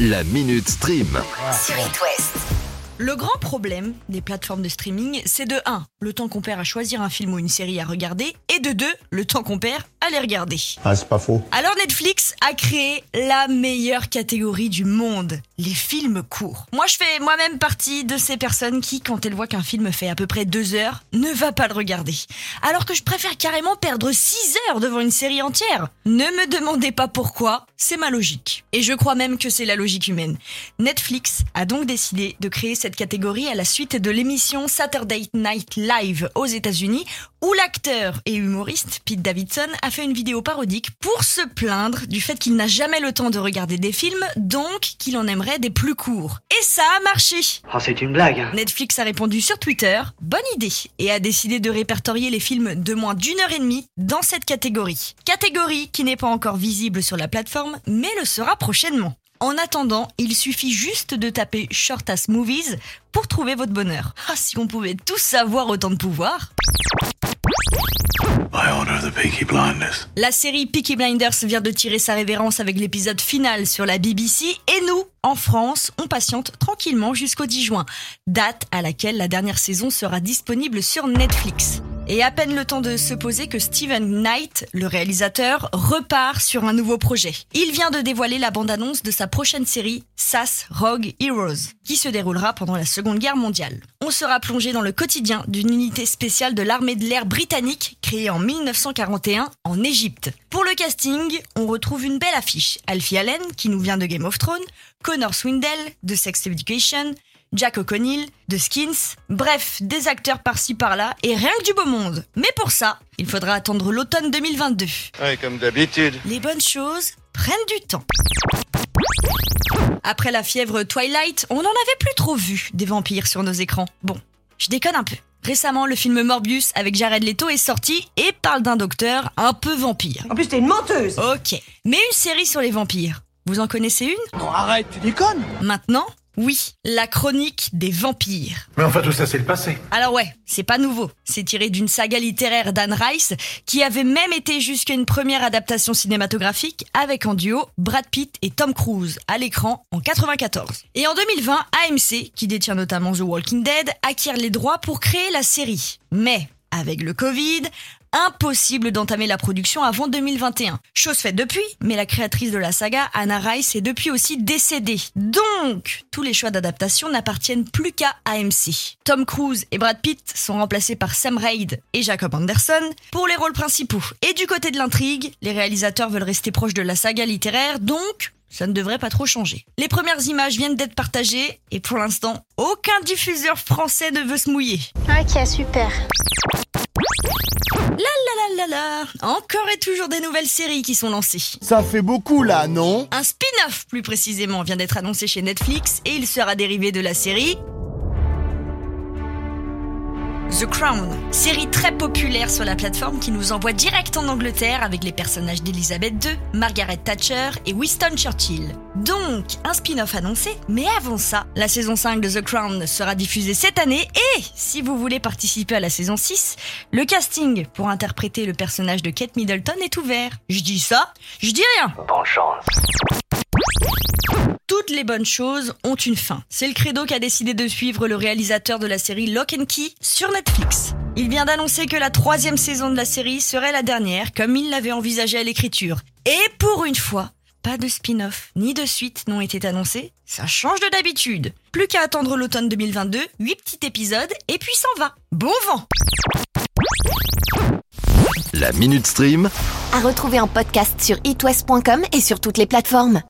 La Minute Stream. sur It West. Le grand problème des plateformes de streaming, c'est de 1. le temps qu'on perd à choisir un film ou une série à regarder, et de 2. le temps qu'on perd les regarder. Ah, c'est pas faux. Alors Netflix a créé la meilleure catégorie du monde, les films courts. Moi je fais moi-même partie de ces personnes qui, quand elles voient qu'un film fait à peu près 2 heures, ne va pas le regarder. Alors que je préfère carrément perdre 6 heures devant une série entière. Ne me demandez pas pourquoi, c'est ma logique. Et je crois même que c'est la logique humaine. Netflix a donc décidé de créer cette catégorie à la suite de l'émission Saturday Night Live aux États-Unis, où l'acteur et humoriste Pete Davidson a fait une vidéo parodique pour se plaindre du fait qu'il n'a jamais le temps de regarder des films, donc qu'il en aimerait des plus courts. Et ça a marché Oh, c'est une blague. hein. Netflix a répondu sur Twitter, bonne idée, et a décidé de répertorier les films de moins d'une heure et demie dans cette catégorie. Catégorie qui n'est pas encore visible sur la plateforme, mais le sera prochainement. En attendant, il suffit juste de taper Short Ass Movies pour trouver votre bonheur. Ah, si on pouvait tous savoir autant de pouvoir La série Peaky Blinders vient de tirer sa révérence avec l'épisode final sur la BBC et nous, en France, on patiente tranquillement jusqu'au 10 juin, date à laquelle la dernière saison sera disponible sur Netflix. Et à peine le temps de se poser que Steven Knight, le réalisateur, repart sur un nouveau projet. Il vient de dévoiler la bande-annonce de sa prochaine série, SAS Rogue Heroes, qui se déroulera pendant la Seconde Guerre mondiale. On sera plongé dans le quotidien d'une unité spéciale de l'armée de l'air britannique créée en 1941 en Égypte. Pour le casting, on retrouve une belle affiche. Alfie Allen, qui nous vient de Game of Thrones, Connor Swindell, de Sex Education, Jack O'Connell, de Skins, bref, des acteurs par-ci par-là et rien que du beau monde. Mais pour ça, il faudra attendre l'automne 2022. Ouais, comme d'habitude. Les bonnes choses prennent du temps. Après la fièvre Twilight, on n'en avait plus trop vu des vampires sur nos écrans. Bon, je déconne un peu. Récemment, le film Morbius avec Jared Leto est sorti et parle d'un docteur un peu vampire. En plus, t'es une menteuse Ok, mais une série sur les vampires. Vous en connaissez une? Non, arrête, tu déconnes Maintenant Oui, la chronique des vampires. Mais enfin, tout ça, c'est le passé. Alors ouais, c'est pas nouveau. C'est tiré d'une saga littéraire d'Anne Rice, qui avait même été jusqu'à une première adaptation cinématographique avec en duo Brad Pitt et Tom Cruise à l'écran en 94. Et en 2020, AMC, qui détient notamment The Walking Dead, acquiert les droits pour créer la série. Mais avec le Covid, impossible d'entamer la production avant 2021. Chose faite depuis, mais la créatrice de la saga, Anna Rice, est depuis aussi décédée. Donc, tous les choix d'adaptation n'appartiennent plus qu'à AMC. Tom Cruise et Brad Pitt sont remplacés par Sam Raid et Jacob Anderson pour les rôles principaux. Et du côté de l'intrigue, les réalisateurs veulent rester proches de la saga littéraire, donc ça ne devrait pas trop changer. Les premières images viennent d'être partagées et pour l'instant, aucun diffuseur français ne veut se mouiller. Ok, super. La la la, encore et toujours des nouvelles séries qui sont lancées. Ça fait beaucoup, là, non? Un spin-off, plus précisément, vient d'être annoncé chez Netflix et il sera dérivé de la série The Crown, série très populaire sur la plateforme qui nous envoie direct en Angleterre avec les personnages d'Elizabeth II, Margaret Thatcher et Winston Churchill. Donc, un spin-off annoncé, mais avant ça, la saison 5 de The Crown sera diffusée cette année et, si vous voulez participer à la saison 6, le casting pour interpréter le personnage de Kate Middleton est ouvert. Je dis ça, je dis rien. Bonne chance. Toutes les bonnes choses ont une fin. C'est le credo qu'a décidé de suivre le réalisateur de la série Lock and Key sur Netflix. Il vient d'annoncer que la troisième saison de la série serait la dernière, comme il l'avait envisagé à l'écriture. Et pour une fois, pas de spin-off ni de suite n'ont été annoncés. Ça change de d'habitude. Plus qu'à attendre l'automne 2022, 8 petits épisodes et puis s'en va. Bon vent La Minute Stream. À retrouver en podcast sur itwest.com et sur toutes les plateformes.